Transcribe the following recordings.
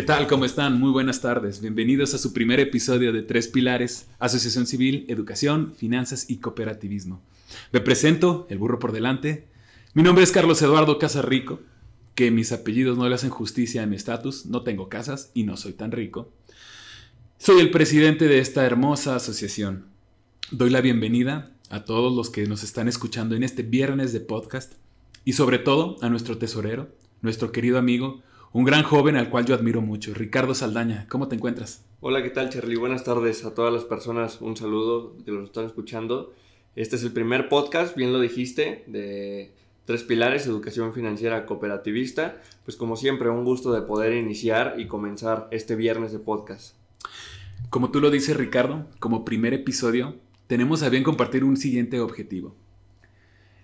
¿Qué tal? ¿Cómo están? Muy buenas tardes. Bienvenidos a su primer episodio de Tres Pilares, Asociación Civil, Educación, Finanzas y Cooperativismo. Me presento, el burro por delante. Mi nombre es Carlos Eduardo Casarrico, que mis apellidos no le hacen justicia a mi estatus, no tengo casas y no soy tan rico. Soy el presidente de esta hermosa asociación. Doy la bienvenida a todos los que nos están escuchando en este viernes de podcast y sobre todo a nuestro tesorero, nuestro querido amigo, un gran joven al cual yo admiro mucho, Ricardo Saldaña. ¿Cómo te encuentras? Hola, ¿qué tal, Charlie? Buenas tardes a todas las personas. Un saludo que los están escuchando. Este es el primer podcast, bien lo dijiste, de Tres Pilares, Educación Financiera Cooperativista. Pues como siempre, un gusto de poder iniciar y comenzar este viernes de podcast. Como tú lo dices, Ricardo, como primer episodio, tenemos a bien compartir un siguiente objetivo.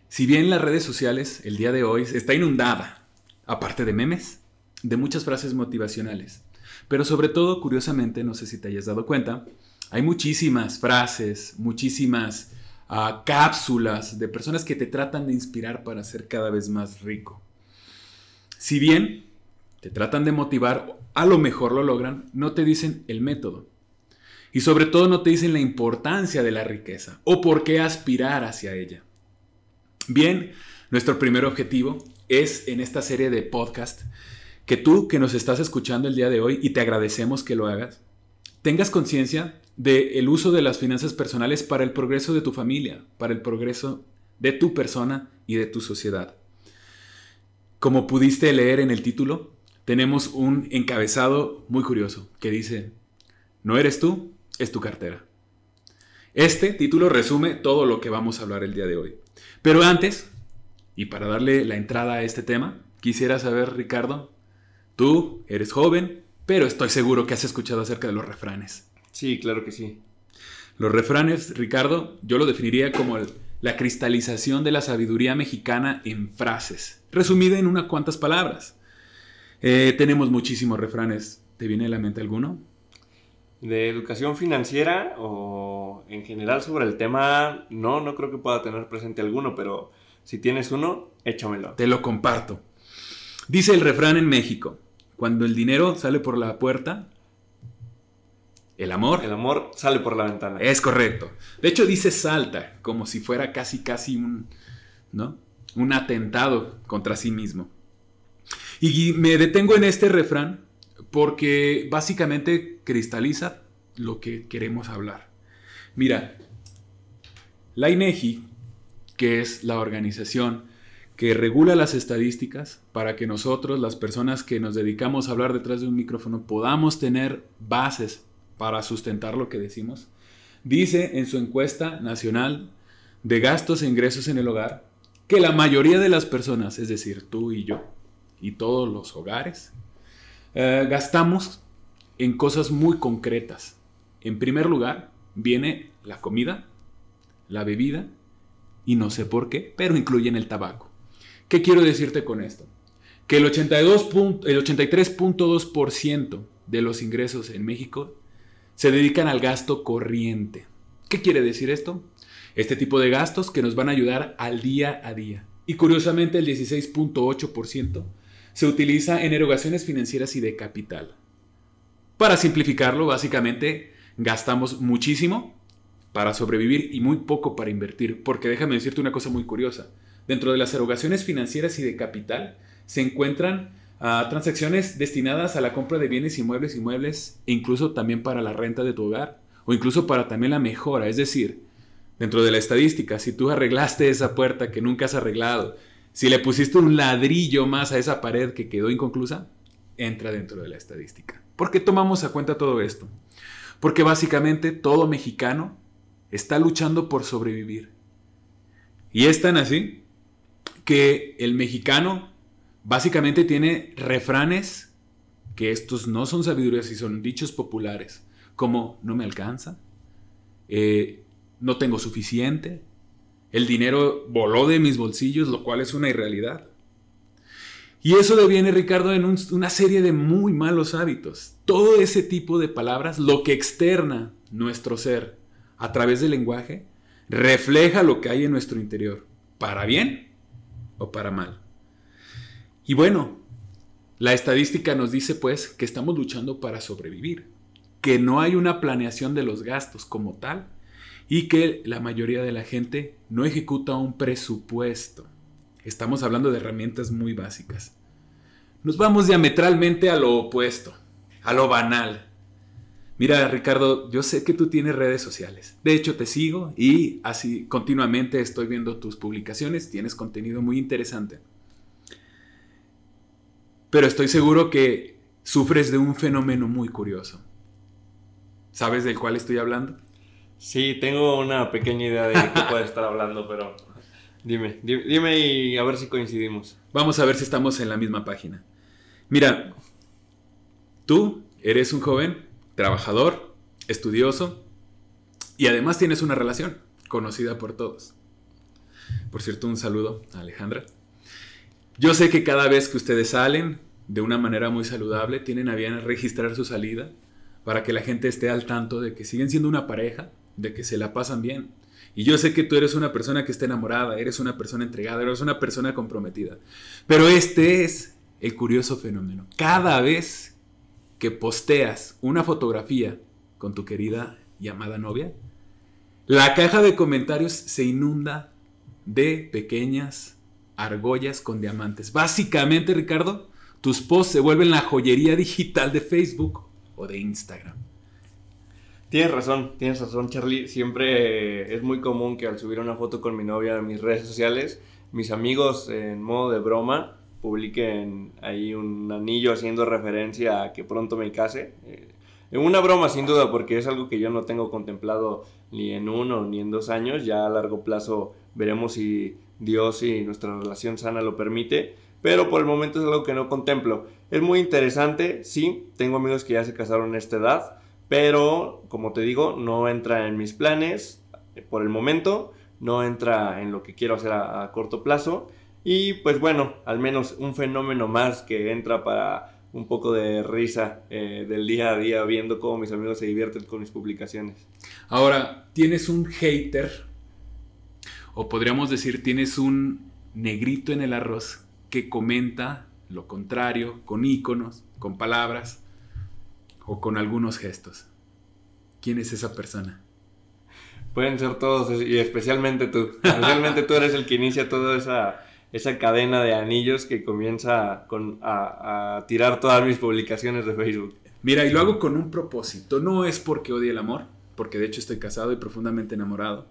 Si bien las redes sociales el día de hoy está inundada, aparte de memes, de muchas frases motivacionales. Pero sobre todo, curiosamente, no sé si te hayas dado cuenta, hay muchísimas frases, muchísimas uh, cápsulas de personas que te tratan de inspirar para ser cada vez más rico. Si bien te tratan de motivar, a lo mejor lo logran, no te dicen el método. Y sobre todo no te dicen la importancia de la riqueza o por qué aspirar hacia ella. Bien, nuestro primer objetivo es en esta serie de podcast que tú que nos estás escuchando el día de hoy y te agradecemos que lo hagas, tengas conciencia del uso de las finanzas personales para el progreso de tu familia, para el progreso de tu persona y de tu sociedad. Como pudiste leer en el título, tenemos un encabezado muy curioso que dice, no eres tú, es tu cartera. Este título resume todo lo que vamos a hablar el día de hoy. Pero antes, y para darle la entrada a este tema, quisiera saber, Ricardo, Tú eres joven, pero estoy seguro que has escuchado acerca de los refranes. Sí, claro que sí. Los refranes, Ricardo, yo lo definiría como la cristalización de la sabiduría mexicana en frases, resumida en unas cuantas palabras. Eh, tenemos muchísimos refranes. ¿Te viene a la mente alguno? De educación financiera o en general sobre el tema, no, no creo que pueda tener presente alguno, pero si tienes uno, échamelo. Te lo comparto. Dice el refrán en México, cuando el dinero sale por la puerta, el amor. El amor sale por la ventana. Es correcto. De hecho, dice salta, como si fuera casi, casi un, ¿no? un atentado contra sí mismo. Y me detengo en este refrán porque básicamente cristaliza lo que queremos hablar. Mira, la INEGI, que es la organización que regula las estadísticas para que nosotros, las personas que nos dedicamos a hablar detrás de un micrófono, podamos tener bases para sustentar lo que decimos, dice en su encuesta nacional de gastos e ingresos en el hogar que la mayoría de las personas, es decir, tú y yo, y todos los hogares, eh, gastamos en cosas muy concretas. En primer lugar, viene la comida, la bebida, y no sé por qué, pero incluyen el tabaco. ¿Qué quiero decirte con esto? Que el, 82 el 83.2% de los ingresos en México se dedican al gasto corriente. ¿Qué quiere decir esto? Este tipo de gastos que nos van a ayudar al día a día. Y curiosamente el 16.8% se utiliza en erogaciones financieras y de capital. Para simplificarlo, básicamente gastamos muchísimo para sobrevivir y muy poco para invertir. Porque déjame decirte una cosa muy curiosa. Dentro de las erogaciones financieras y de capital se encuentran ah, transacciones destinadas a la compra de bienes inmuebles, inmuebles e incluso también para la renta de tu hogar o incluso para también la mejora. Es decir, dentro de la estadística, si tú arreglaste esa puerta que nunca has arreglado, si le pusiste un ladrillo más a esa pared que quedó inconclusa, entra dentro de la estadística. ¿Por qué tomamos a cuenta todo esto? Porque básicamente todo mexicano está luchando por sobrevivir. Y es tan así que el mexicano básicamente tiene refranes que estos no son sabidurías y son dichos populares, como no me alcanza, eh, no tengo suficiente, el dinero voló de mis bolsillos, lo cual es una irrealidad. Y eso deviene, Ricardo, en una serie de muy malos hábitos. Todo ese tipo de palabras, lo que externa nuestro ser a través del lenguaje, refleja lo que hay en nuestro interior, para bien o para mal. Y bueno, la estadística nos dice pues que estamos luchando para sobrevivir, que no hay una planeación de los gastos como tal y que la mayoría de la gente no ejecuta un presupuesto. Estamos hablando de herramientas muy básicas. Nos vamos diametralmente a lo opuesto, a lo banal. Mira, Ricardo, yo sé que tú tienes redes sociales. De hecho, te sigo y así continuamente estoy viendo tus publicaciones. Tienes contenido muy interesante. Pero estoy seguro que sufres de un fenómeno muy curioso. ¿Sabes del cual estoy hablando? Sí, tengo una pequeña idea de qué puede estar hablando, pero dime, dime y a ver si coincidimos. Vamos a ver si estamos en la misma página. Mira, tú eres un joven trabajador, estudioso y además tienes una relación conocida por todos. Por cierto, un saludo a Alejandra. Yo sé que cada vez que ustedes salen de una manera muy saludable, tienen a bien registrar su salida para que la gente esté al tanto de que siguen siendo una pareja, de que se la pasan bien. Y yo sé que tú eres una persona que está enamorada, eres una persona entregada, eres una persona comprometida. Pero este es el curioso fenómeno. Cada vez que posteas una fotografía con tu querida y amada novia, la caja de comentarios se inunda de pequeñas argollas con diamantes. Básicamente, Ricardo, tus posts se vuelven la joyería digital de Facebook o de Instagram. Tienes razón, tienes razón, Charlie. Siempre es muy común que al subir una foto con mi novia en mis redes sociales, mis amigos en modo de broma publiquen ahí un anillo haciendo referencia a que pronto me case. Eh, una broma sin duda, porque es algo que yo no tengo contemplado ni en uno ni en dos años. Ya a largo plazo veremos si Dios y nuestra relación sana lo permite. Pero por el momento es algo que no contemplo. Es muy interesante, sí, tengo amigos que ya se casaron a esta edad, pero como te digo, no entra en mis planes eh, por el momento, no entra en lo que quiero hacer a corto plazo. Y pues bueno, al menos un fenómeno más que entra para un poco de risa eh, del día a día viendo cómo mis amigos se divierten con mis publicaciones. Ahora, tienes un hater, o podríamos decir, tienes un negrito en el arroz que comenta lo contrario, con iconos, con palabras o con algunos gestos. ¿Quién es esa persona? Pueden ser todos, y especialmente tú. Especialmente tú eres el que inicia toda esa esa cadena de anillos que comienza a, tirar todas mis publicaciones de Facebook. Mira, y lo hago con un propósito. No es porque odie el amor, porque de hecho estoy casado y profundamente enamorado.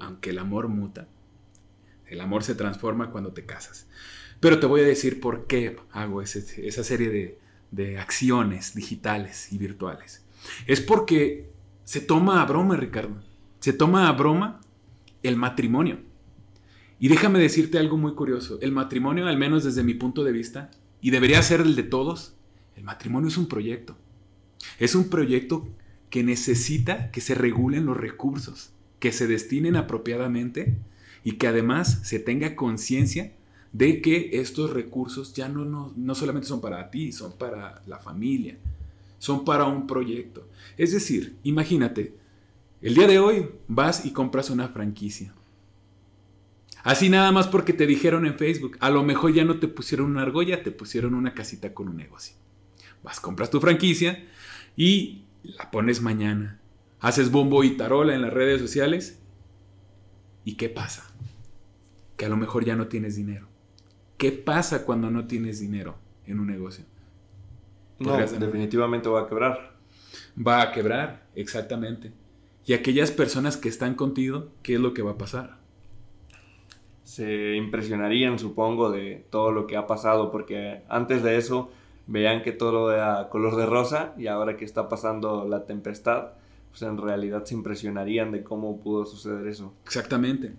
aunque el amor muta. El amor se transforma cuando te casas. Pero te voy a decir por qué hago esa serie de, de acciones digitales y virtuales. Es porque se toma a broma, Ricardo. Se toma a broma el matrimonio. Y déjame decirte algo muy curioso. El matrimonio, al menos desde mi punto de vista, y debería ser el de todos, el matrimonio es un proyecto. Es un proyecto que necesita que se regulen los recursos, que se destinen apropiadamente y que además se tenga conciencia de que estos recursos ya no, no, no, solamente son para ti, son para la familia, son para un proyecto. Es decir, imagínate, el día de hoy vas y compras una franquicia. Así nada más porque te dijeron en Facebook. A lo mejor ya no te pusieron una argolla, te pusieron una casita con un negocio. Vas, compras tu franquicia y la pones mañana. Haces bombo y tarola en las redes sociales. ¿Y qué pasa? Que a lo mejor ya no tienes dinero. ¿Qué pasa cuando no tienes dinero en un negocio? No, definitivamente va a quebrar. Va a quebrar, exactamente. Y aquellas personas que están contigo, ¿qué es lo que va a pasar? Se impresionarían, supongo, de todo lo que ha pasado, porque antes de eso veían que todo era color de rosa y ahora que está pasando la tempestad, pues en realidad se impresionarían de cómo pudo suceder eso. Exactamente.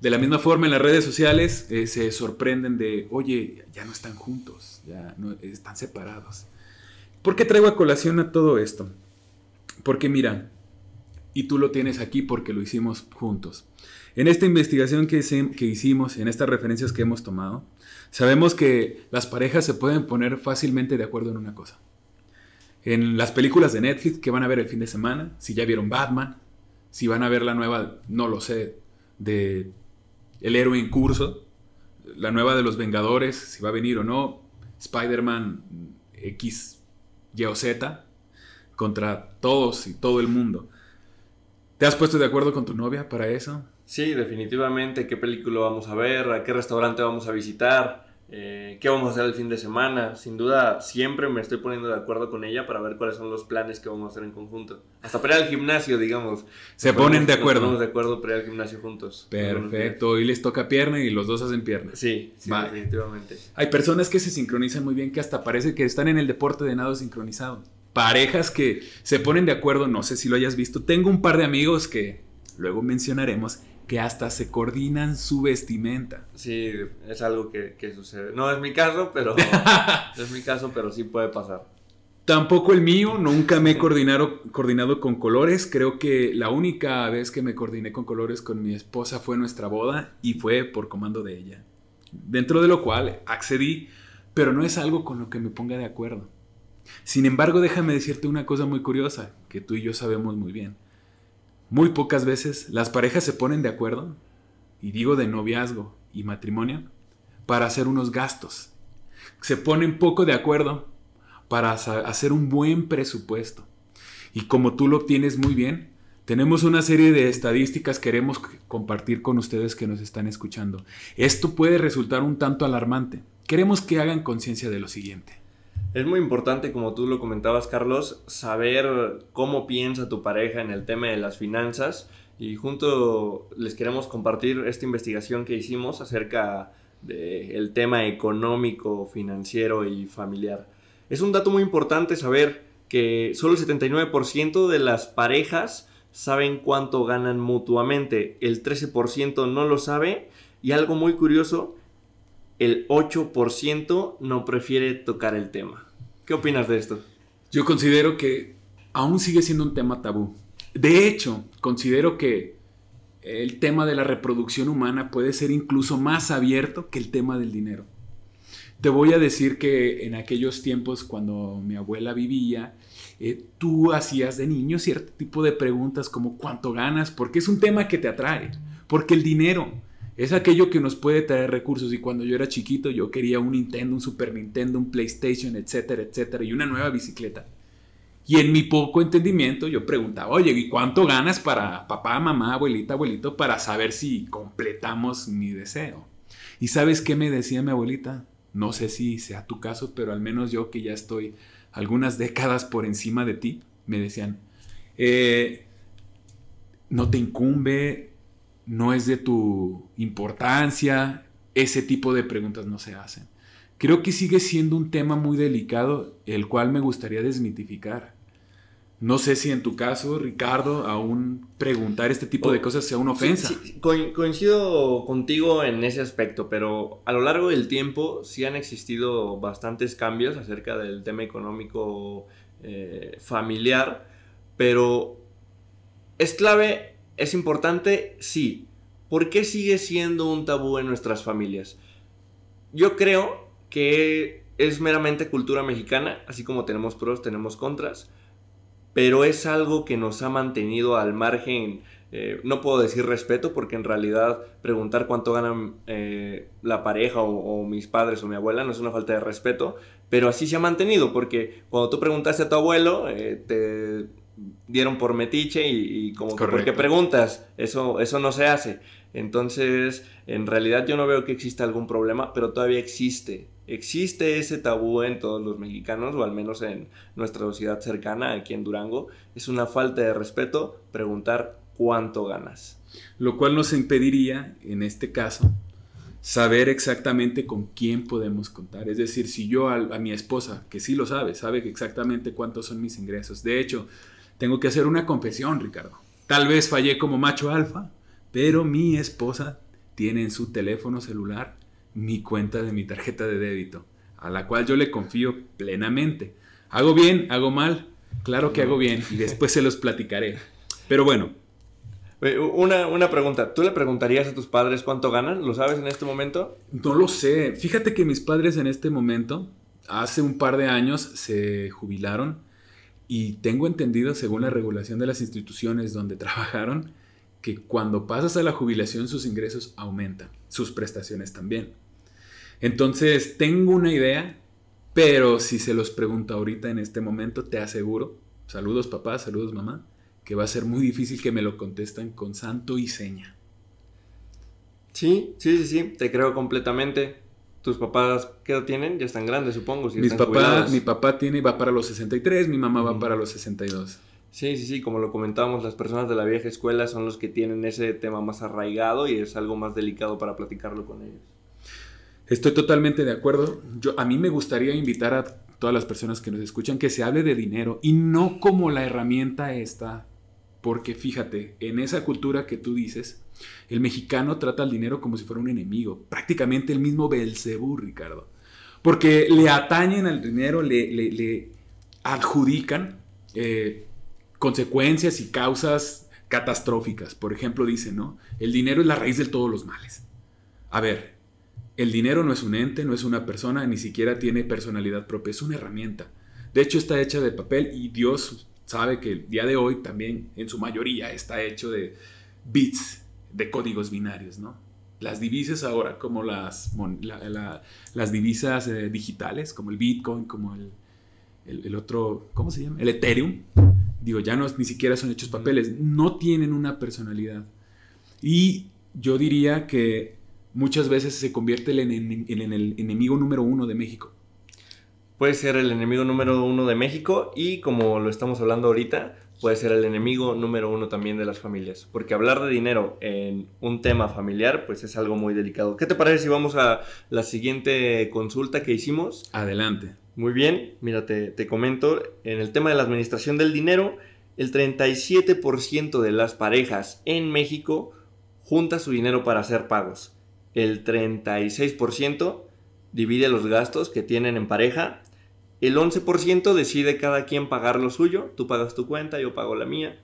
De la misma forma en las redes sociales eh, se sorprenden de, oye, ya no están juntos, ya no, están separados. ¿Por qué traigo a colación a todo esto? Porque mira, y tú lo tienes aquí porque lo hicimos juntos. En esta investigación que, que hicimos, en estas referencias que hemos tomado, sabemos que las parejas se pueden poner fácilmente de acuerdo en una cosa. En las películas de Netflix que van a ver el fin de semana, si ya vieron Batman, si van a ver la nueva, no lo sé, de El héroe en curso, la nueva de los Vengadores, si va a venir o no, Spider-Man X, Y o Z, contra todos y todo el mundo. ¿Te has puesto de acuerdo con tu novia para eso? Sí, definitivamente. ¿Qué película vamos a ver? ¿A qué restaurante vamos a visitar? Eh, qué vamos a hacer el fin de semana. Sin duda, siempre me estoy poniendo de acuerdo con ella para ver cuáles son los planes que vamos a hacer en conjunto. Hasta para ir al gimnasio, digamos. Se ponen de acuerdo. Nos de acuerdo para ir al gimnasio juntos. Perfecto. Hoy les toca pierna y los dos hacen pierna. Sí, sí definitivamente. Hay personas que se sincronizan muy bien, que hasta parece que están en el deporte de nado sincronizado. Parejas que se ponen de acuerdo, no sé si lo hayas visto. Tengo un par de amigos que luego mencionaremos que hasta se coordinan su vestimenta. Sí, es algo que, sucede. No es mi caso, pero es mi caso, pero sí puede pasar. Tampoco el mío, nunca me he coordinado, coordinado con colores. Creo que la única vez que me coordiné con colores con mi esposa fue nuestra boda y fue por comando de ella. Dentro de lo cual accedí, pero no es algo con lo que me ponga de acuerdo. Sin embargo, déjame decirte una cosa muy curiosa que tú y yo sabemos muy bien. Muy pocas veces las parejas se ponen de acuerdo, y digo de noviazgo y matrimonio, para hacer unos gastos. Se ponen poco de acuerdo para hacer un buen presupuesto. Y como tú lo obtienes muy bien, tenemos una serie de estadísticas que queremos compartir con ustedes que nos están escuchando. Esto puede resultar un tanto alarmante. Queremos que hagan conciencia de lo siguiente. Es muy importante, como tú lo comentabas, Carlos, saber cómo piensa tu pareja en el tema de las finanzas. Y junto les queremos compartir esta investigación que hicimos acerca del tema económico, financiero y familiar. Es un dato muy importante saber que solo el 79% de las parejas saben cuánto ganan mutuamente, el 13% no lo sabe. Y algo muy curioso el 8% no prefiere tocar el tema. ¿Qué opinas de esto? Yo considero que aún sigue siendo un tema tabú. De hecho, considero que el tema de la reproducción humana puede ser incluso más abierto que el tema del dinero. Te voy a decir que en aquellos tiempos cuando mi abuela vivía, eh, tú hacías de niño cierto tipo de preguntas como cuánto ganas, porque es un tema que te atrae, porque el dinero es aquello que nos puede traer recursos. Y cuando yo era chiquito, yo quería un Nintendo, un Super Nintendo, un PlayStation, etcétera, etcétera, y una nueva bicicleta. Y en mi poco entendimiento, yo preguntaba, oye, ¿y cuánto ganas para papá, mamá, abuelita, abuelito, para saber si completamos mi deseo? ¿Y sabes qué me decía mi abuelita? No sé si sea tu caso, pero al menos yo que ya estoy algunas décadas por encima de ti, me decían, eh, no te incumbe no es de tu importancia, ese tipo de preguntas no se hacen. Creo que sigue siendo un tema muy delicado, el cual me gustaría desmitificar. No sé si en tu caso, Ricardo, aún preguntar este tipo de cosas sea una ofensa. coincido contigo en ese aspecto, pero a lo largo del tiempo sí han existido bastantes cambios acerca del tema económico eh, familiar, pero es clave ¿Es importante? Sí. ¿Por qué sigue siendo un tabú en nuestras familias? Yo creo que es meramente cultura mexicana, así como tenemos pros, tenemos contras, pero es algo que nos ha mantenido al margen, eh, no puedo decir respeto, porque en realidad preguntar cuánto ganan eh, la pareja o, mis padres o mi abuela no es una falta de respeto, pero así se ha mantenido, porque cuando tú preguntaste a tu abuelo, eh, te dieron por metiche y, como que, ¿por qué preguntas? Eso, eso no se hace. Entonces, en realidad yo no veo que exista algún problema, pero todavía existe. Existe ese tabú en todos los mexicanos, o al menos en nuestra sociedad cercana, aquí en Durango. Es una falta de respeto preguntar cuánto ganas. Lo cual nos impediría, en este caso, saber exactamente con quién podemos contar. Es decir, si yo a, a mi esposa, que sí lo sabe, sabe exactamente cuántos son mis ingresos. De hecho, tengo que hacer una confesión, Ricardo. Tal vez fallé como macho alfa, pero mi esposa tiene en su teléfono celular mi cuenta de mi tarjeta de débito, a la cual yo le confío plenamente. ¿Hago bien? ¿Hago mal? Claro que hago bien y después se los platicaré. Pero bueno. Una, una, pregunta, ¿tú le preguntarías a tus padres cuánto ganan? ¿Lo sabes en este momento? No lo sé. Fíjate que mis padres en este momento, hace un par de años, se jubilaron y tengo entendido, según la regulación de las instituciones donde trabajaron, que cuando pasas a la jubilación sus ingresos aumentan, sus prestaciones también. Entonces, tengo una idea, pero si se los pregunto ahorita en este momento, te aseguro, saludos papá, saludos mamá, que va a ser muy difícil que me lo contesten con santo y seña. Sí, sí, sí, sí, te creo completamente. ¿Tus papás qué edad tienen? Ya están grandes, supongo. Mis papá, mi papá tiene, va para los 63, mi mamá va para los 62. Sí, sí, sí, como lo comentábamos, las personas de la vieja escuela son los que tienen ese tema más arraigado y es algo más delicado para platicarlo con ellos. Estoy totalmente de acuerdo. Yo, a mí me gustaría invitar a todas las personas que nos escuchan que se hable de dinero y no como la herramienta esta porque fíjate, en esa cultura que tú dices, el mexicano trata al dinero como si fuera un enemigo, prácticamente el mismo Belcebú, Ricardo. Porque le atañen al dinero, le, adjudican eh, consecuencias y causas catastróficas. Por ejemplo, dicen, ¿no? El dinero es la raíz de todos los males. A ver, el dinero no es un ente, no es una persona, ni siquiera tiene personalidad propia, es una herramienta. De hecho, está hecha de papel y Dios sabe que el día de hoy también en su mayoría está hecho de bits, de códigos binarios, ¿no? Las divisas ahora, como las, las divisas eh, digitales, como el Bitcoin, como el, el, otro, ¿cómo se llama? El Ethereum. Digo, ya no ni siquiera son hechos papeles, no tienen una personalidad. Y yo diría que muchas veces se convierte en el enemigo número uno de México puede ser el enemigo número uno de México y como lo estamos hablando ahorita, puede ser el enemigo número uno también de las familias. Porque hablar de dinero en un tema familiar, pues es algo muy delicado. ¿Qué te parece si vamos a la siguiente consulta que hicimos? Adelante. Muy bien, mira, te, te comento, en el tema de la administración del dinero, el 37% de las parejas en México junta su dinero para hacer pagos. El 36% divide los gastos que tienen en pareja el 11% decide cada quien pagar lo suyo, tú pagas tu cuenta, yo pago la mía.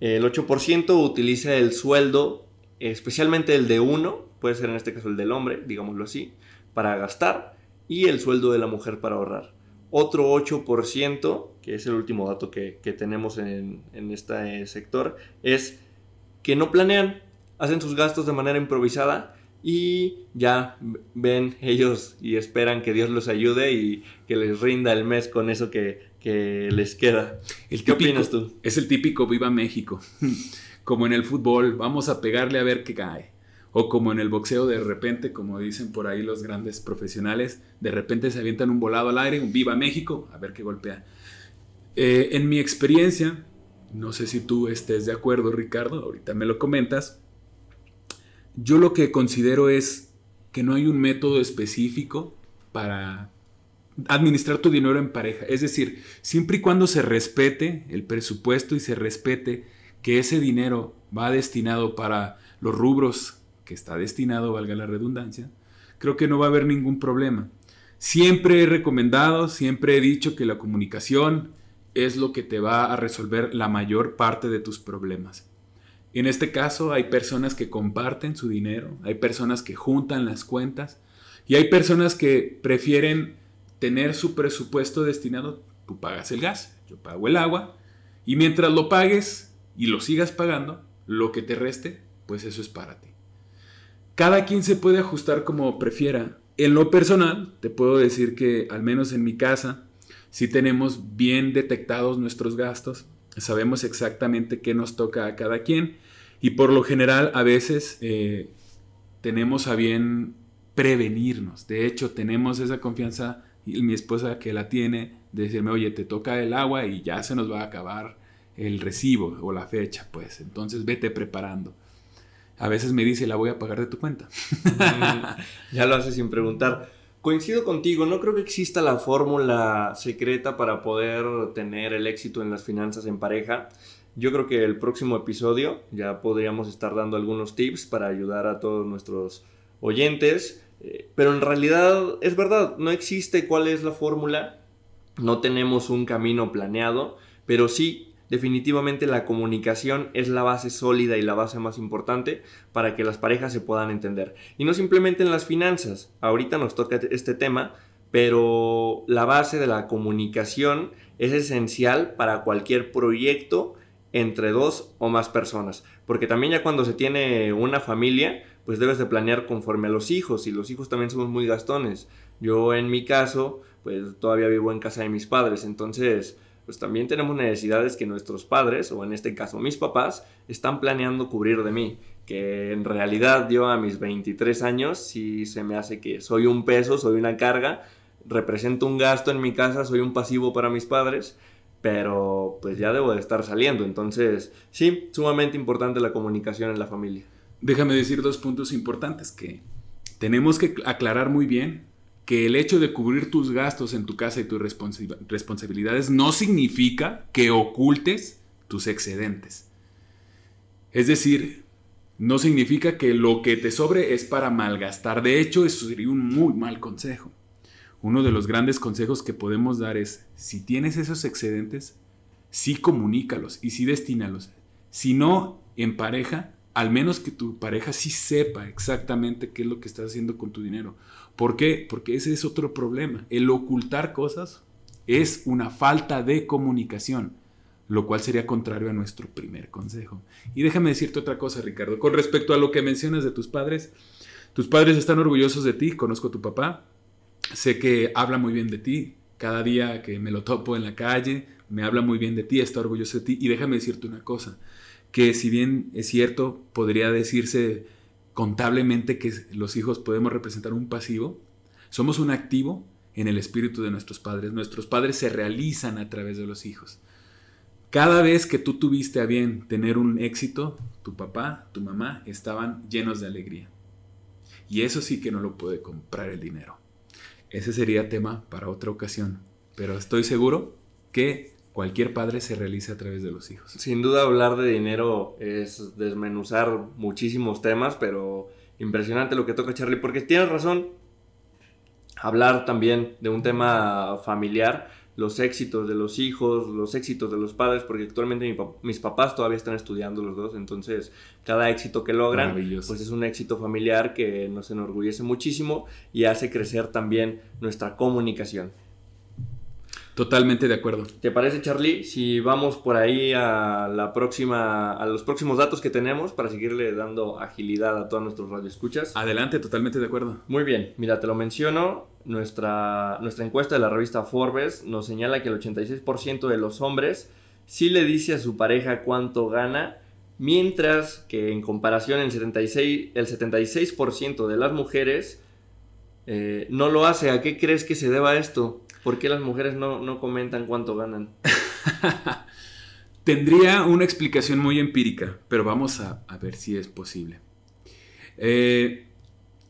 El 8% utiliza el sueldo, especialmente el de uno, puede ser en este caso el del hombre, digámoslo así, para gastar y el sueldo de la mujer para ahorrar. Otro 8%, que es el último dato que, tenemos en, en este sector, es que no planean, hacen sus gastos de manera improvisada y ya ven ellos y esperan que Dios los ayude y que les rinda el mes con eso que, les queda. ¿Qué opinas tú? Es el típico Viva México. como en el fútbol, vamos a pegarle a ver qué cae. O como en el boxeo, de repente, como dicen por ahí los grandes profesionales, de repente se avientan un volado al aire, un Viva México, a ver qué golpea. Eh, en mi experiencia, no sé si tú estés de acuerdo, Ricardo, ahorita me lo comentas, yo lo que considero es que no hay un método específico para administrar tu dinero en pareja. Es decir, siempre y cuando se respete el presupuesto y se respete que ese dinero va destinado para los rubros que está destinado, valga la redundancia, creo que no va a haber ningún problema. Siempre he recomendado, siempre he dicho que la comunicación es lo que te va a resolver la mayor parte de tus problemas. En este caso hay personas que comparten su dinero, hay personas que juntan las cuentas y hay personas que prefieren tener su presupuesto destinado, tú pagas el gas, yo pago el agua y mientras lo pagues y lo sigas pagando, lo que te reste, pues eso es para ti. Cada quien se puede ajustar como prefiera. En lo personal, te puedo decir que al menos en mi casa, si tenemos bien detectados nuestros gastos, sabemos exactamente qué nos toca a cada quien y por lo general a veces eh, tenemos a bien prevenirnos. De hecho, tenemos esa confianza, y mi esposa que la tiene, de decirme, oye, te toca el agua y ya se nos va a acabar el recibo o la fecha, pues entonces vete preparando. A veces me dice, la voy a pagar de tu cuenta. ya lo hace sin preguntar. Coincido contigo, no creo que exista la fórmula secreta para poder tener el éxito en las finanzas en pareja. Yo creo que el próximo episodio ya podríamos estar dando algunos tips para ayudar a todos nuestros oyentes. Eh, pero en realidad es verdad, no existe cuál es la fórmula, no tenemos un camino planeado, pero sí definitivamente la comunicación es la base sólida y la base más importante para que las parejas se puedan entender. Y no simplemente en las finanzas, ahorita nos toca este tema, pero la base de la comunicación es esencial para cualquier proyecto entre dos o más personas, porque también ya cuando se tiene una familia, pues debes de planear conforme a los hijos y los hijos también somos muy gastones. Yo en mi caso, pues todavía vivo en casa de mis padres, entonces pues también tenemos necesidades que nuestros padres, o en este caso mis papás, están planeando cubrir de mí. Que en realidad yo a mis 23 años sí se me hace que soy un peso, soy una carga, represento un gasto en mi casa, soy un pasivo para mis padres, pero pues ya debo de estar saliendo. Entonces, sí, sumamente importante la comunicación en la familia. Déjame decir dos puntos importantes que tenemos que aclarar muy bien que el hecho de cubrir tus gastos en tu casa y tus responsabilidades no significa que ocultes tus excedentes. Es decir, no significa que lo que te sobre es para malgastar. De hecho, eso sería un muy mal consejo. Uno de los grandes consejos que podemos dar es, si tienes esos excedentes, sí comunícalos y sí destínalos. Si no, en pareja, al menos que tu pareja sí sepa exactamente qué es lo que estás haciendo con tu dinero. ¿Por qué? Porque ese es otro problema. El ocultar cosas es una falta de comunicación, lo cual sería contrario a nuestro primer consejo. Y déjame decirte otra cosa, Ricardo, con respecto a lo que mencionas de tus padres. Tus padres están orgullosos de ti, conozco a tu papá, sé que habla muy bien de ti, cada día que me lo topo en la calle, me habla muy bien de ti, está orgulloso de ti. Y déjame decirte una cosa, que si bien es cierto, podría decirse contablemente que los hijos podemos representar un pasivo, somos un activo en el espíritu de nuestros padres. Nuestros padres se realizan a través de los hijos. Cada vez que tú tuviste a bien tener un éxito, tu papá, tu mamá estaban llenos de alegría. Y eso sí que no lo puede comprar el dinero. Ese sería tema para otra ocasión. Pero estoy seguro que cualquier padre se realiza a través de los hijos. Sin duda hablar de dinero es desmenuzar muchísimos temas, pero impresionante lo que toca Charlie, porque tienes razón, hablar también de un tema familiar, los éxitos de los hijos, los éxitos de los padres, porque actualmente mis papás todavía están estudiando los dos, entonces cada éxito que logran, pues es un éxito familiar que nos enorgullece muchísimo y hace crecer también nuestra comunicación. Totalmente de acuerdo. ¿Te parece, Charlie, si vamos por ahí a la próxima, a los próximos datos que tenemos para seguirle dando agilidad a todos nuestros radioescuchas? Adelante, totalmente de acuerdo. Muy bien, mira, te lo menciono. Nuestra, nuestra encuesta de la revista Forbes nos señala que el 86% de los hombres sí le dice a su pareja cuánto gana, mientras que en comparación el 76%, el 76 de las mujeres eh, no lo hace. ¿A qué crees que se deba esto? ¿Por qué las mujeres no, comentan cuánto ganan? Tendría una explicación muy empírica, pero vamos a, ver si es posible. Eh,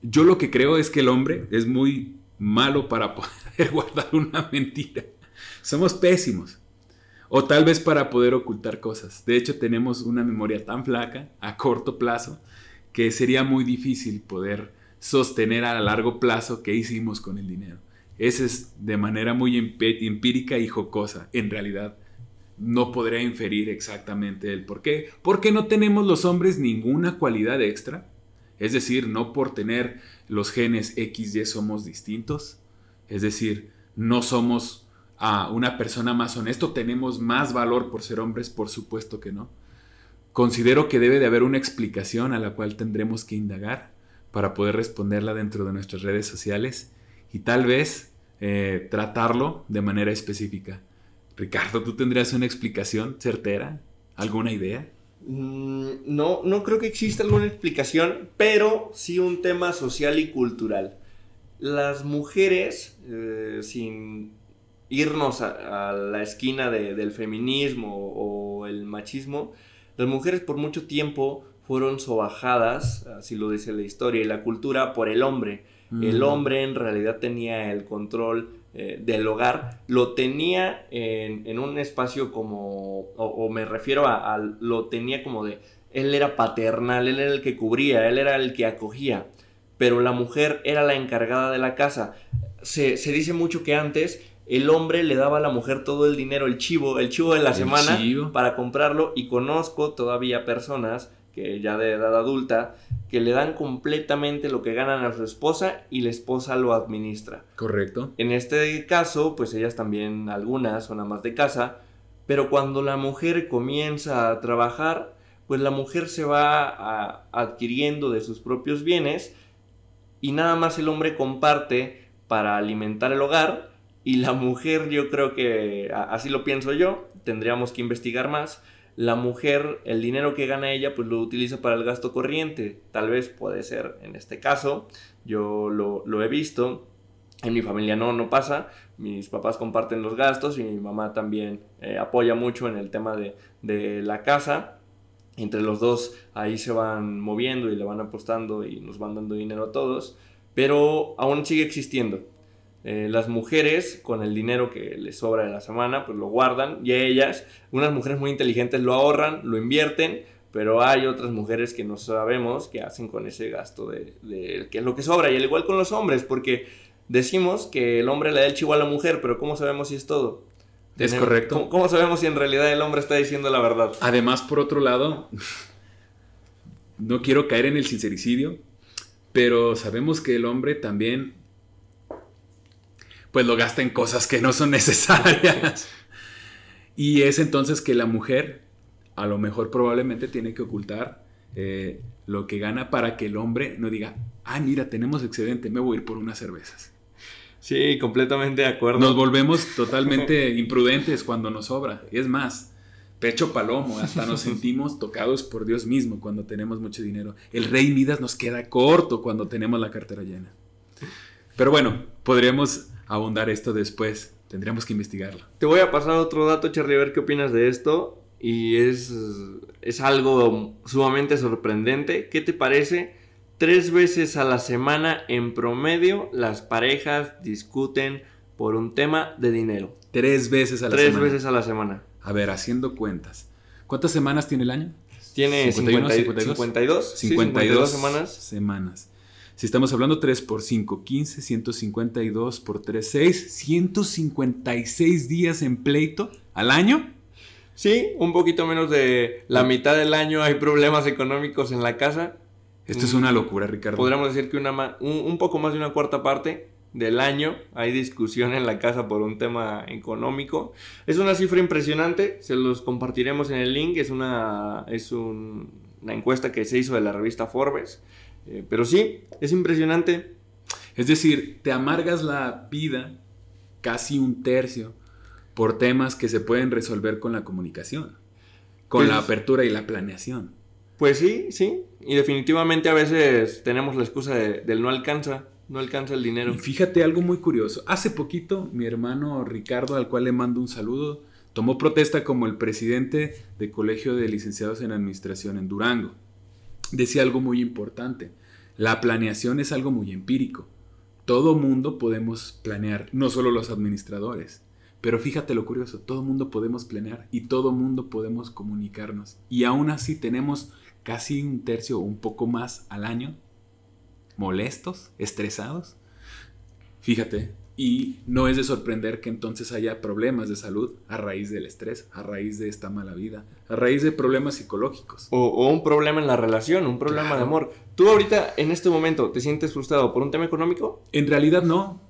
yo lo que creo es que el hombre es muy malo para poder guardar una mentira. Somos pésimos. O tal vez para poder ocultar cosas. De hecho, tenemos una memoria tan flaca a corto plazo que sería muy difícil poder sostener a largo plazo qué hicimos con el dinero. Ese es de manera muy empírica y jocosa. En realidad, no podría inferir exactamente el por qué. Porque no tenemos los hombres ninguna cualidad extra. Es decir, no por tener los genes XY somos distintos. Es decir, no somos a una persona más honesto, tenemos más valor por ser hombres, por supuesto que no. Considero que debe de haber una explicación a la cual tendremos que indagar para poder responderla dentro de nuestras redes sociales y tal vez eh, tratarlo de manera específica. Ricardo, ¿tú tendrías una explicación certera? ¿Alguna idea? Mm, no, no creo que exista alguna explicación, pero sí un tema social y cultural. Las mujeres, eh, sin irnos a, la esquina del feminismo o el machismo, las mujeres por mucho tiempo fueron sobajadas, así lo dice la historia y la cultura, por el hombre el hombre en realidad tenía el control eh, del hogar, lo tenía en, un espacio como, o, me refiero a, lo tenía como de, él era paternal, él era el que cubría, él era el que acogía, pero la mujer era la encargada de la casa. Se, se dice mucho que antes el hombre le daba a la mujer todo el dinero, el chivo, el chivo de la semana para comprarlo y conozco todavía personas que ya de edad adulta que le dan completamente lo que ganan a su esposa y la esposa lo administra. Correcto. En este caso, pues ellas también algunas son amas de casa, pero cuando la mujer comienza a trabajar, pues la mujer se va adquiriendo de sus propios bienes y nada más el hombre comparte para alimentar el hogar y la mujer yo creo que así lo pienso yo, tendríamos que investigar más. La mujer, el dinero que gana ella, pues lo utiliza para el gasto corriente. Tal vez puede ser en este caso, yo lo, he visto. En mi familia no, no pasa. Mis papás comparten los gastos y mi mamá también eh, apoya mucho en el tema de, de la casa entre los dos ahí se van moviendo y le van apostando y nos van dando dinero a todos, pero aún sigue existiendo. Eh, las mujeres con el dinero que les sobra de la semana pues lo guardan y ellas, unas mujeres muy inteligentes lo ahorran, lo invierten, pero hay otras mujeres que no sabemos qué hacen con ese gasto de, de que es lo que sobra y al igual con los hombres porque decimos que el hombre le da el chivo a la mujer, pero ¿cómo sabemos si es todo? Es correcto. ¿cómo, sabemos si en realidad el hombre está diciendo la verdad? Además, por otro lado, no quiero caer en el sincericidio, pero sabemos que el hombre también, pues lo gasta en cosas que no son necesarias. y es entonces que la mujer, a lo mejor probablemente tiene que ocultar eh, lo que gana para que el hombre no diga, ah, mira, tenemos excedente, me voy a ir por unas cervezas. Sí, completamente de acuerdo. Nos volvemos totalmente imprudentes cuando nos sobra. Es más, pecho palomo, hasta nos sentimos tocados por Dios mismo cuando tenemos mucho dinero. El rey Midas nos queda corto cuando tenemos la cartera llena. Pero bueno, podríamos abundar esto después. Tendríamos que investigarlo. Te voy a pasar otro dato, Charlie, a ver qué opinas de esto. Y es, es algo sumamente sorprendente. ¿Qué te parece? Tres veces a la semana en promedio las parejas discuten por un tema de dinero. Tres veces a la semana. Tres veces a la semana. A ver, haciendo cuentas. ¿Cuántas semanas tiene el año? Tiene 51, 52. 52, 52, semanas. Semanas. Si estamos hablando 3 por 5, 15, 152 por 3, 6, 156 días en pleito al año. Sí, un poquito menos de la mitad del año hay problemas económicos en la casa esto es una locura, Ricardo. Podríamos decir que una, un, poco más de una cuarta parte del año hay discusión en la casa por un tema económico. Es una cifra impresionante, se los compartiremos en el link, es una, es una encuesta que se hizo de la revista Forbes, eh, pero sí, es impresionante. Es decir, te amargas la vida casi un tercio por temas que se pueden resolver con la comunicación, con la apertura y la planeación. Pues sí, sí. Y definitivamente a veces tenemos la excusa de, del no alcanza, no alcanza el dinero. Y fíjate algo muy curioso. Hace poquito mi hermano Ricardo, al cual le mando un saludo, tomó protesta como el presidente del Colegio de Licenciados en Administración en Durango. Decía algo muy importante. La planeación es algo muy empírico. Todo mundo podemos planear, no solo los administradores. Pero fíjate lo curioso, todo mundo podemos planear y todo mundo podemos comunicarnos. Y aún así tenemos casi un tercio o un poco más al año, molestos, estresados. Fíjate, y no es de sorprender que entonces haya problemas de salud a raíz del estrés, a raíz de esta mala vida, a raíz de problemas psicológicos. O, un problema en la relación, un problema de amor. ¿Tú ahorita, en este momento, te sientes frustrado por un tema económico? En realidad no.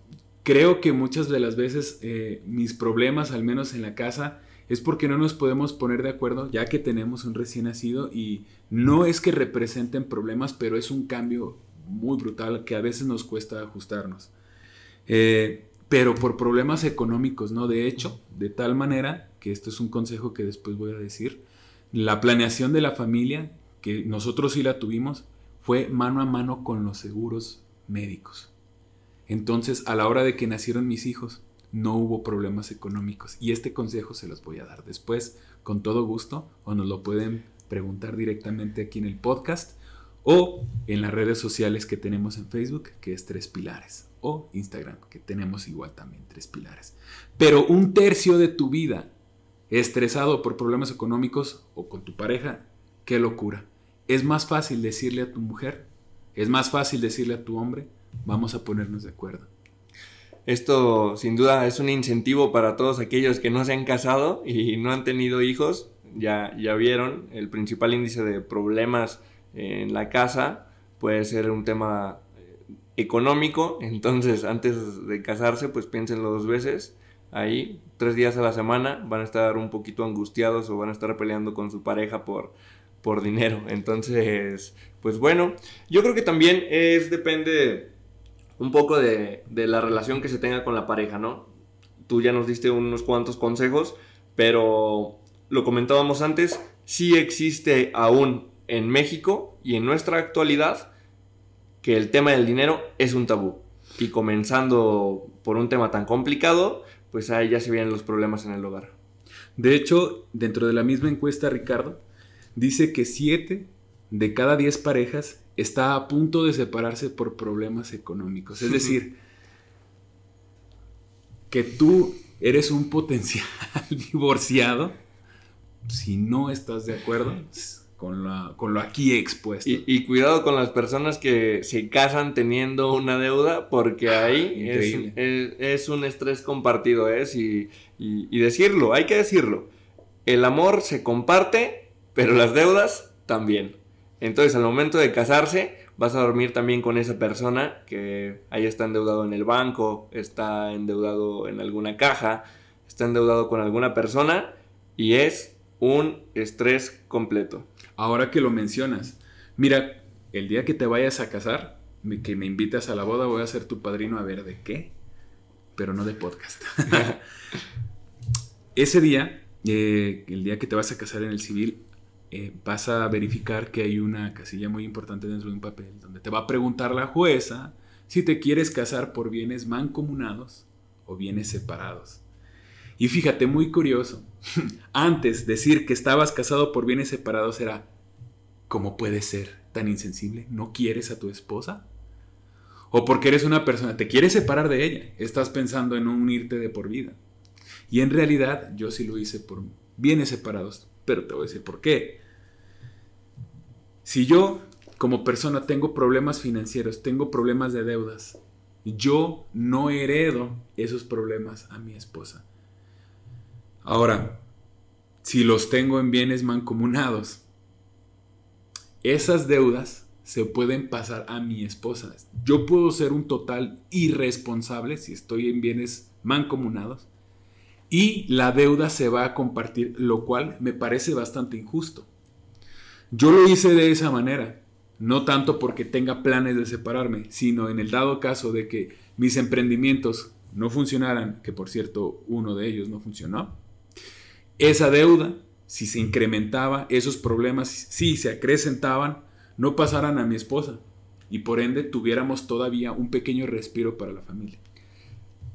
Creo que muchas de las veces eh, mis problemas, al menos en la casa, es porque no nos podemos poner de acuerdo ya que tenemos un recién nacido y no es que representen problemas, pero es un cambio muy brutal que a veces nos cuesta ajustarnos. Eh, pero por problemas económicos, ¿no? De hecho, de tal manera, que esto es un consejo que después voy a decir, la planeación de la familia, que nosotros sí la tuvimos, fue mano a mano con los seguros médicos. Entonces, a la hora de que nacieron mis hijos, no hubo problemas económicos. Y este consejo se los voy a dar después, con todo gusto, o nos lo pueden preguntar directamente aquí en el podcast o en las redes sociales que tenemos en Facebook, que es Tres Pilares, o Instagram, que tenemos igual también Tres Pilares. Pero un tercio de tu vida estresado por problemas económicos o con tu pareja, qué locura. Es más fácil decirle a tu mujer, es más fácil decirle a tu hombre, vamos a ponernos de acuerdo Esto sin duda es un incentivo para todos aquellos que no se han casado y no han tenido hijos. Ya, ya vieron, el principal índice de problemas en la casa puede ser un tema económico, entonces antes de casarse pues piénsenlo dos veces. Ahí, tres días a la semana, van a estar un poquito angustiados o van a estar peleando con su pareja por, por dinero. Entonces, pues bueno, yo creo que también es, depende un poco de, de la relación que se tenga con la pareja, ¿no? Tú ya nos diste unos cuantos consejos, pero lo comentábamos antes, sí existe aún en México y en nuestra actualidad que el tema del dinero es un tabú. Y comenzando por un tema tan complicado, pues ahí ya se vienen los problemas en el hogar. De hecho, dentro de la misma encuesta, Ricardo, dice que 7 de cada 10 parejas está a punto de separarse por problemas económicos. Es decir, que tú eres un potencial divorciado si no estás de acuerdo con, lo aquí expuesto. Y, cuidado con las personas que se casan teniendo una deuda, porque ah, ahí es, un estrés compartido, ¿es? ¿eh? Y, decirlo, hay que decirlo. El amor se comparte, pero las deudas también. Entonces, al momento de casarse, vas a dormir también con esa persona que ahí está endeudado en el banco, está endeudado en alguna caja, está endeudado con alguna persona y es un estrés completo. Ahora que lo mencionas, mira, el día que te vayas a casar, que me invitas a la boda, voy a ser tu padrino a ver de qué, pero no de podcast. Ese día, eh, el día que te vas a casar en el civil, eh, vas a verificar que hay una casilla muy importante dentro de un papel, donde te va a preguntar la jueza si te quieres casar por bienes mancomunados o bienes separados. Y fíjate, muy curioso, antes decir que estabas casado por bienes separados era, ¿cómo puedes ser tan insensible? ¿No quieres a tu esposa? O porque eres una persona, te quieres separar de ella, estás pensando en no unirte de por vida. Y en realidad yo sí lo hice por bienes separados, pero te voy a decir por qué. Si yo como persona tengo problemas financieros, tengo problemas de deudas, yo no heredo esos problemas a mi esposa. Ahora, si los tengo en bienes mancomunados, esas deudas se pueden pasar a mi esposa. Yo puedo ser un total irresponsable si estoy en bienes mancomunados y la deuda se va a compartir, lo cual me parece bastante injusto. Yo lo hice de esa manera, no tanto porque tenga planes de separarme, sino en el dado caso de que mis emprendimientos no funcionaran, que por cierto uno de ellos no funcionó, esa deuda, si se incrementaba, esos problemas, si se acrecentaban, no pasaran a mi esposa y por ende tuviéramos todavía un pequeño respiro para la familia.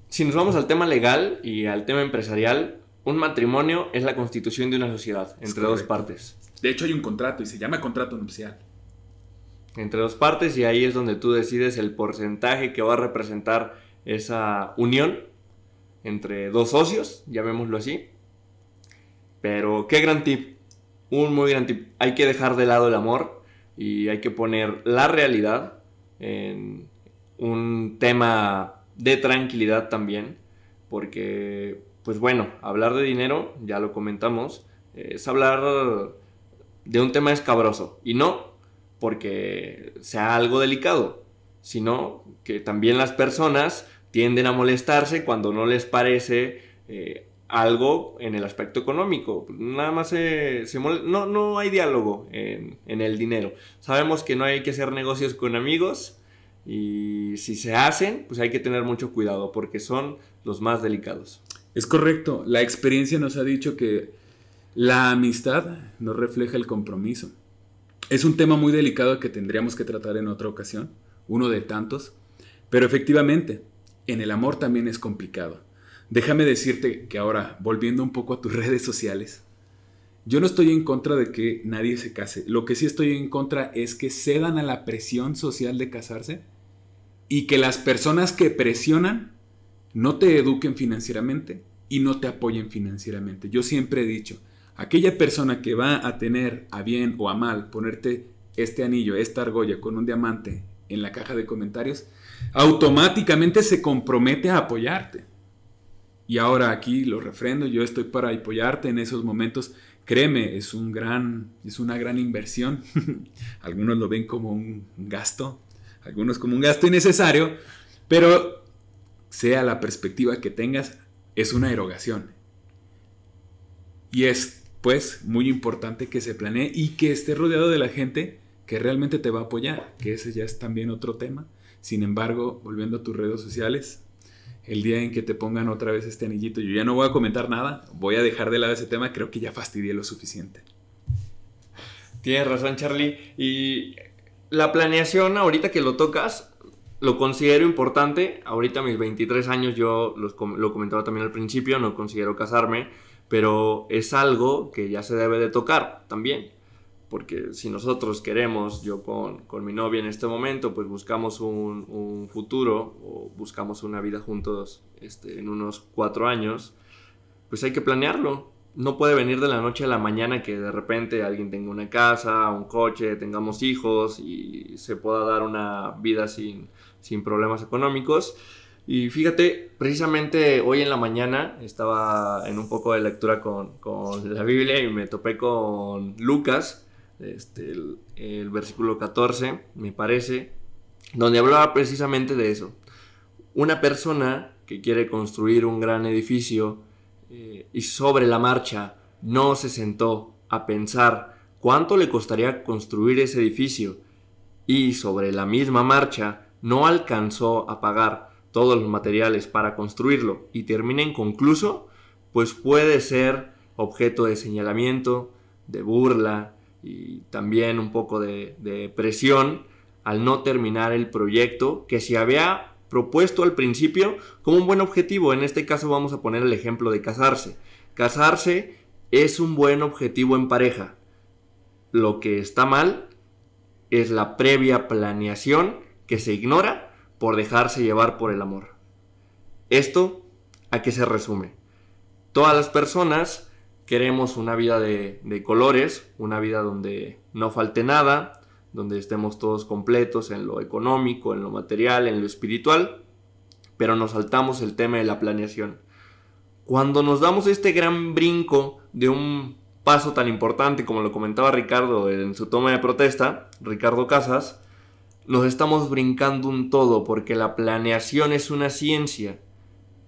Si nos vamos al tema legal y al tema empresarial, un matrimonio es la constitución de una sociedad entre dos partes. De hecho hay un contrato y se llama contrato nupcial. Entre dos partes y ahí es donde tú decides el porcentaje que va a representar esa unión entre dos socios, llamémoslo así. Pero qué gran tip, un muy gran tip. Hay que dejar de lado el amor y hay que poner la realidad en un tema de tranquilidad también, porque, pues bueno, hablar de dinero, ya lo comentamos, es hablar de un tema escabroso. Y no porque sea algo delicado, sino que también las personas tienden a molestarse cuando no les parece eh, algo en el aspecto económico. Nada más se, no, no hay diálogo en, en, el dinero. Sabemos que no hay que hacer negocios con amigos y si se hacen, pues hay que tener mucho cuidado porque son los más delicados. Es correcto. La experiencia nos ha dicho que la amistad no refleja el compromiso. Es un tema muy delicado que tendríamos que tratar en otra ocasión, uno de tantos, pero efectivamente, en el amor también es complicado. Déjame decirte que ahora, volviendo un poco a tus redes sociales, yo no estoy en contra de que nadie se case. Lo que sí estoy en contra es que cedan a la presión social de casarse y que las personas que presionan no te eduquen financieramente y no te apoyen financieramente. Yo siempre he dicho, aquella persona que va a tener a bien o a mal ponerte este anillo, esta argolla con un diamante en la caja de comentarios, automáticamente se compromete a apoyarte. Y ahora aquí lo refrendo, yo estoy para apoyarte en esos momentos. Créeme, es un gran es una gran inversión. algunos lo ven como un gasto, algunos como un gasto innecesario, pero sea la perspectiva que tengas, es una erogación. Y es pues muy importante que se planee y que esté rodeado de la gente que realmente te va a apoyar, que ese ya es también otro tema. Sin embargo, volviendo a tus redes sociales, el día en que te pongan otra vez este anillito, yo ya no voy a comentar nada, voy a dejar de lado ese tema, creo que ya fastidié lo suficiente. Tienes razón, Charlie. Y la planeación, ahorita que lo tocas, lo considero importante. Ahorita mis 23 años, yo lo comentaba también al principio, no considero casarme, pero es algo que ya se debe de tocar también porque si nosotros queremos, yo con, mi novia en este momento, pues buscamos un, futuro o buscamos una vida juntos este, en unos cuatro años, pues hay que planearlo. No puede venir de la noche a la mañana que de repente alguien tenga una casa, un coche, tengamos hijos y se pueda dar una vida sin, sin problemas económicos. Y fíjate, precisamente hoy en la mañana estaba en un poco de lectura con, con la Biblia y me topé con Lucas, este, el, versículo 14, me parece, donde hablaba precisamente de eso. Una persona que quiere construir un gran edificio eh, y sobre la marcha no se sentó a pensar cuánto le costaría construir ese edificio y sobre la misma marcha no alcanzó a pagar todos los materiales para construirlo y termina inconcluso, pues puede ser objeto de señalamiento, de burla, y también un poco de, presión al no terminar el proyecto que se había propuesto al principio como un buen objetivo. En este caso vamos a poner el ejemplo de casarse. Casarse es un buen objetivo en pareja. Lo que está mal es la previa planeación que se ignora por dejarse llevar por el amor. Esto, ¿a qué se resume? Todas las personas queremos una vida de, colores, una vida donde no falte nada, donde estemos todos completos en lo económico, en lo material, en lo espiritual, pero nos saltamos el tema de la planeación. Cuando nos damos este gran brinco de un paso tan importante como lo comentaba Ricardo en su toma de protesta, Ricardo Casas, nos estamos brincando un todo porque la planeación es una ciencia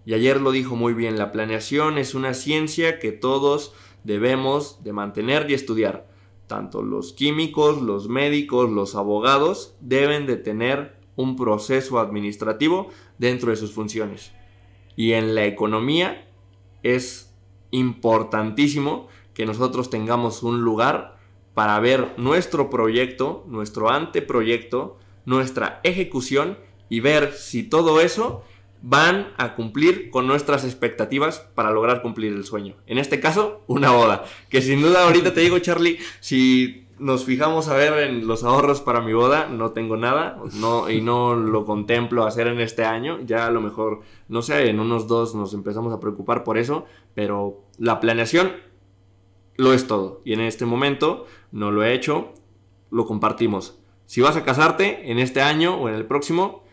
y ayer lo dijo muy bien, la planeación es una ciencia que todos debemos de mantener y estudiar. Tanto los químicos, los médicos, los abogados deben de tener un proceso administrativo dentro de sus funciones. Y en la economía es importantísimo que nosotros tengamos un lugar para ver nuestro proyecto, nuestro anteproyecto, nuestra ejecución y ver si todo eso van a cumplir con nuestras expectativas para lograr cumplir el sueño. En este caso, una boda. Que sin duda ahorita te digo, Charlie, si nos fijamos a ver en los ahorros para mi boda, no tengo nada no, y no lo contemplo hacer en este año. Ya a lo mejor, no sé, en unos dos nos empezamos a preocupar por eso, pero la planeación lo es todo. Y en este momento no lo he hecho, lo compartimos. Si vas a casarte en este año o en el próximo,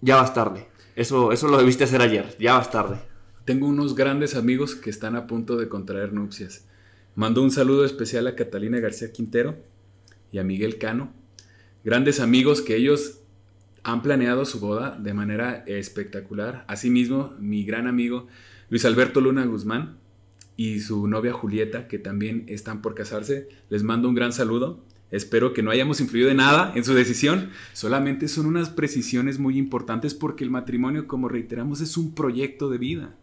ya vas tarde. Eso, eso lo debiste hacer ayer, ya vas tarde. Tengo unos grandes amigos que están a punto de contraer nupcias. Mando un saludo especial a Catalina García Quintero y a Miguel Cano. Grandes amigos que ellos han planeado su boda de manera espectacular. Asimismo, mi gran amigo Luis Alberto Luna Guzmán y su novia Julieta, que también están por casarse. Les mando un gran saludo. Espero que no hayamos influido de nada en su decisión. Solamente son unas precisiones muy importantes porque el matrimonio, como reiteramos, es un proyecto de vida.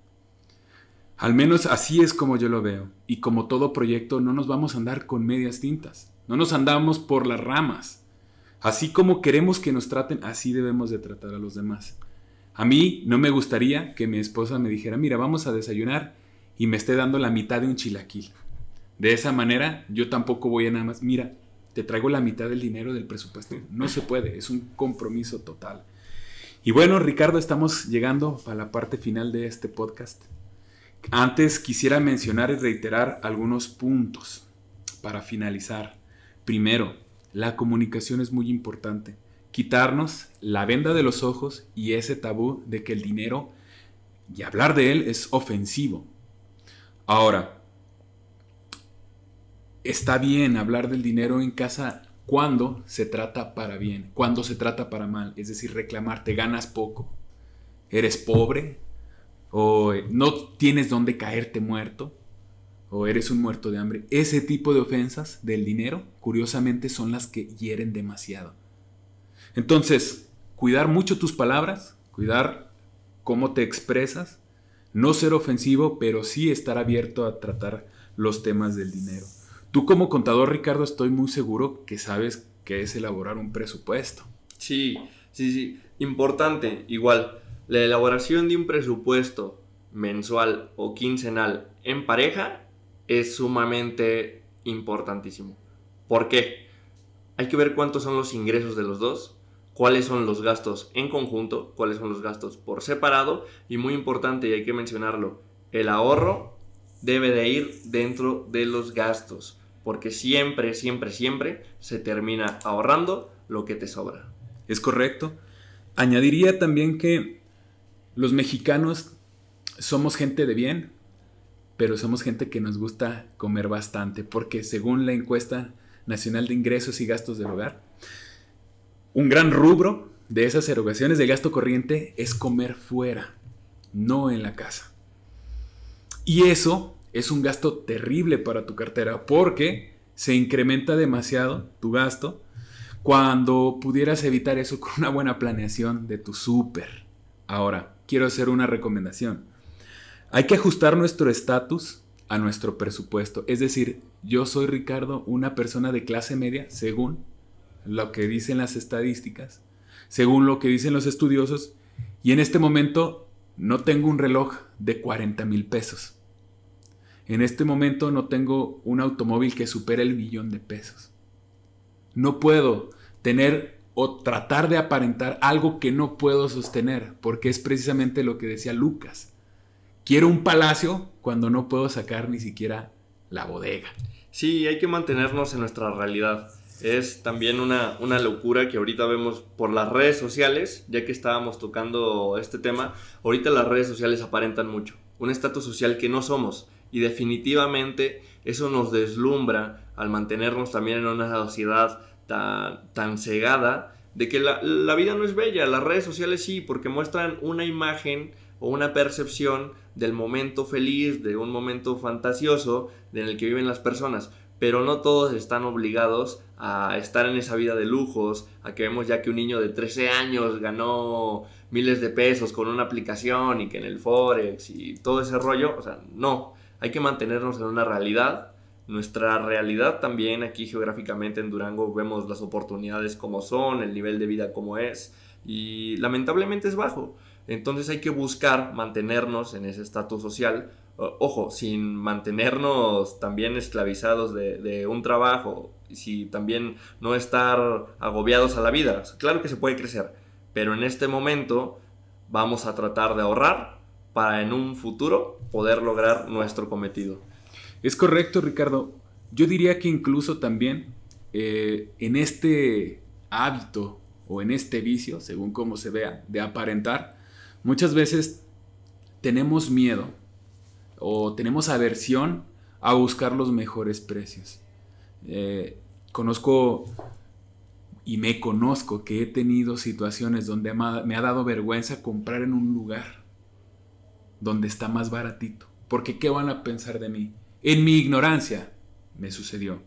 Al menos así es como yo lo veo. Y como todo proyecto, no nos vamos a andar con medias tintas. No nos andamos por las ramas. Así como queremos que nos traten, así debemos de tratar a los demás. A mí no me gustaría que mi esposa me dijera, mira, vamos a desayunar y me esté dando la mitad de un chilaquil. De esa manera, yo tampoco voy a nada más, mira, te traigo la mitad del dinero del presupuesto. No se puede, es un compromiso total. Y bueno, Ricardo, estamos llegando a la parte final de este podcast. Antes quisiera mencionar y reiterar algunos puntos para finalizar. Primero, la comunicación es muy importante. quitarnos la venda de los ojos y ese tabú de que el dinero y hablar de él es ofensivo. Ahora, está bien hablar del dinero en casa cuando se trata para bien, cuando se trata para mal, es decir, reclamarte ganas poco, eres pobre o no tienes dónde caerte muerto o eres un muerto de hambre. Ese tipo de ofensas del dinero, curiosamente, son las que hieren demasiado. Entonces, cuidar mucho tus palabras, cuidar cómo te expresas, no ser ofensivo, pero sí estar abierto a tratar los temas del dinero. Tú como contador, Ricardo, estoy muy seguro que sabes qué es elaborar un presupuesto. Sí, sí, sí. Importante, igual, la elaboración de un presupuesto mensual o quincenal en pareja es sumamente importantísimo. ¿Por qué? Hay que ver cuántos son los ingresos de los dos, cuáles son los gastos en conjunto, cuáles son los gastos por separado y muy importante y hay que mencionarlo, el ahorro debe de ir dentro de los gastos, porque siempre, siempre, siempre se termina ahorrando lo que te sobra. Es correcto. Añadiría también que los mexicanos somos gente de bien, pero somos gente que nos gusta comer bastante, porque según la encuesta nacional de ingresos y gastos del hogar, un gran rubro de esas erogaciones de gasto corriente es comer fuera, no en la casa. Y eso es un gasto terrible para tu cartera, porque se incrementa demasiado tu gasto cuando pudieras evitar eso con una buena planeación de tu súper. Ahora, quiero hacer una recomendación. Hay que ajustar nuestro estatus a nuestro presupuesto. Es decir, yo soy Ricardo, una persona de clase media, según lo que dicen las estadísticas, según lo que dicen los estudiosos, y en este momento no tengo un reloj de 40 mil pesos. En este momento no tengo un automóvil que supere el millón de pesos. No puedo tener o tratar de aparentar algo que no puedo sostener, porque es precisamente lo que decía Lucas quiero un palacio cuando no puedo sacar ni siquiera la bodega. Sí, hay que mantenernos en nuestra realidad. Es también una, una, locura que ahorita vemos por las redes sociales, ya que estábamos tocando este tema, ahorita las redes sociales aparentan mucho, un estatus social que no somos y definitivamente eso nos deslumbra al mantenernos también en una sociedad tan, tan cegada de que la, la vida no es bella, las redes sociales sí, porque muestran una imagen o una percepción del momento feliz, de un momento fantasioso en el que viven las personas. Pero no todos están obligados a estar en esa vida de lujos, a que vemos ya que un niño de 13 años ganó miles de pesos con una aplicación y que en el Forex y todo ese rollo. O sea, no, hay que mantenernos en una realidad. Nuestra realidad también aquí geográficamente en Durango vemos las oportunidades como son, el nivel de vida como es y lamentablemente es bajo. Entonces hay que buscar mantenernos en ese estatus social, ojo, sin mantenernos también esclavizados de, un trabajo, si también no estar agobiados a la vida. Claro que se puede crecer, pero en este momento vamos a tratar de ahorrar para en un futuro poder lograr nuestro cometido. Es correcto, Ricardo. Yo diría que incluso también eh, en este hábito o en este vicio, según cómo se vea, de aparentar, Muchas veces tenemos miedo o tenemos aversión a buscar los mejores precios. Eh, conozco y me conozco que he tenido situaciones donde me ha dado vergüenza comprar en un lugar donde está más baratito. Porque ¿qué van a pensar de mí? En mi ignorancia me sucedió.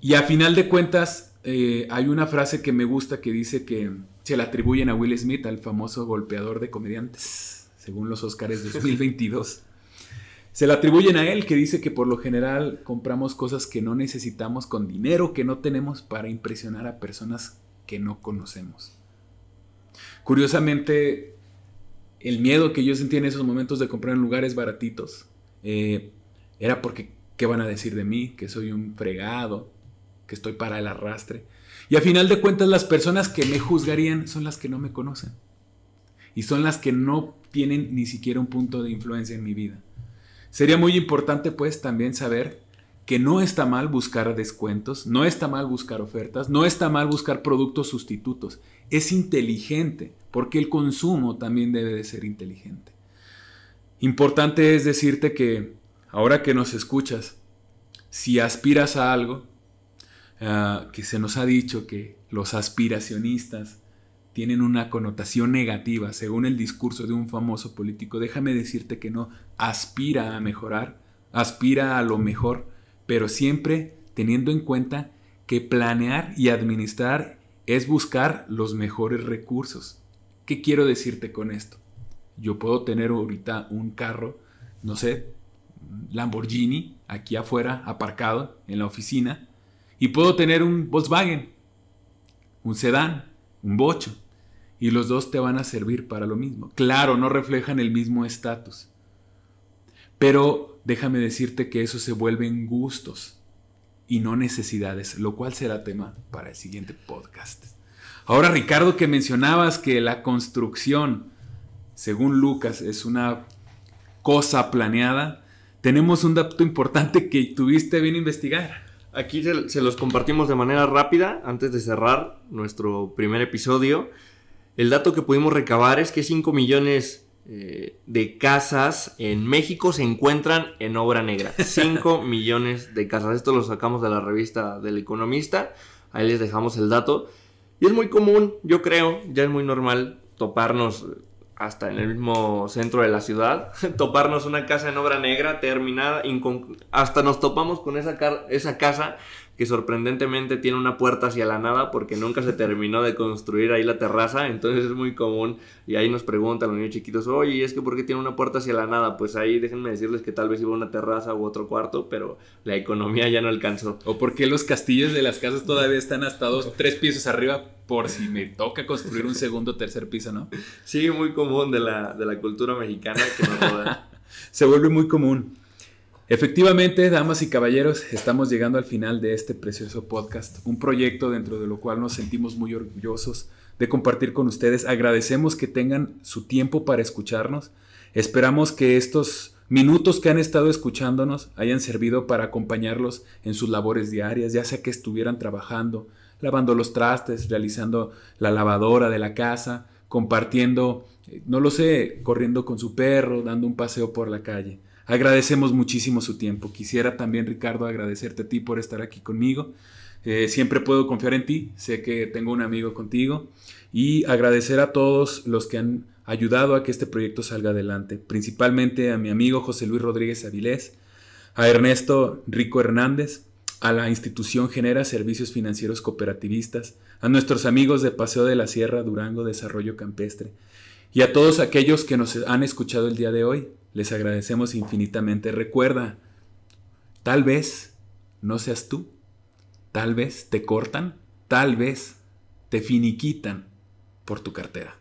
Y a final de cuentas, eh, hay una frase que me gusta que dice que se le atribuyen a Will Smith, al famoso golpeador de comediantes, según los Oscars 2022. se le atribuyen a él que dice que por lo general compramos cosas que no necesitamos con dinero que no tenemos para impresionar a personas que no conocemos. Curiosamente, el miedo que yo sentía en esos momentos de comprar en lugares baratitos eh, era porque, ¿qué van a decir de mí? Que soy un fregado, que estoy para el arrastre. Y a final de cuentas las personas que me juzgarían son las que no me conocen. Y son las que no tienen ni siquiera un punto de influencia en mi vida. Sería muy importante pues también saber que no está mal buscar descuentos, no está mal buscar ofertas, no está mal buscar productos sustitutos. Es inteligente, porque el consumo también debe de ser inteligente. Importante es decirte que ahora que nos escuchas, si aspiras a algo, ah, que se nos ha dicho que los aspiracionistas tienen una connotación negativa según el discurso de un famoso político, déjame decirte que no, aspira a mejorar, aspira a lo mejor, pero siempre teniendo en cuenta que planear y administrar es buscar los mejores recursos. ¿Qué quiero decirte con esto? Yo puedo tener ahorita un carro, no sé, Lamborghini aquí afuera aparcado en la oficina y puedo tener un Volkswagen, un sedán, un bocho y los dos te van a servir para lo mismo. Claro, no reflejan el mismo estatus. Pero déjame decirte que eso se vuelven gustos y no necesidades, lo cual será tema para el siguiente podcast. Ahora, Ricardo, que mencionabas que la construcción, según Lucas, es una cosa planeada, tenemos un dato importante que tuviste bien investigar. Aquí se, los compartimos de manera rápida antes de cerrar nuestro primer episodio. El dato que pudimos recabar es que 5 millones eh, de casas en México se encuentran en obra negra. 5 millones de casas. Esto lo sacamos de la revista del Economista. Ahí les dejamos el dato. Y es muy común, yo creo, ya es muy normal toparnos hasta en el mismo centro de la ciudad, toparnos una casa en obra negra terminada, hasta nos topamos con esa, esa casa que sorprendentemente tiene una puerta hacia la nada porque nunca se terminó de construir ahí la terraza, entonces es muy común y ahí nos preguntan los niños chiquitos, oye, es que por qué tiene una puerta hacia la nada? Pues ahí déjenme decirles que tal vez iba una terraza u otro cuarto, pero la economía ya no alcanzó. O por qué los castillos de las casas todavía están hasta dos, tres pisos arriba por si me toca construir un segundo o tercer piso, ¿no? Sí, muy común de la, de la cultura mexicana que nos Se vuelve muy común. Efectivamente, damas y caballeros, estamos llegando al final de este precioso podcast, un proyecto dentro de lo cual nos sentimos muy orgullosos de compartir con ustedes. Agradecemos que tengan su tiempo para escucharnos. Esperamos que estos minutos que han estado escuchándonos hayan servido para acompañarlos en sus labores diarias, ya sea que estuvieran trabajando, lavando los trastes, realizando la lavadora de la casa, compartiendo, eh, no lo sé, corriendo con su perro, dando un paseo por la calle. Agradecemos muchísimo su tiempo. Quisiera también, Ricardo, agradecerte a ti por estar aquí conmigo. Eh, siempre puedo confiar en ti, sé que tengo un amigo contigo y agradecer a todos los que han ayudado a que este proyecto salga adelante, principalmente a mi amigo José Luis Rodríguez Avilés, a Ernesto Rico Hernández, a la institución Genera Servicios Financieros Cooperativistas, a nuestros amigos de Paseo de la Sierra Durango Desarrollo Campestre y a todos aquellos que nos han escuchado el día de hoy. Les agradecemos infinitamente. Recuerda, tal vez no seas tú, tal vez te cortan, tal vez te finiquitan por tu cartera.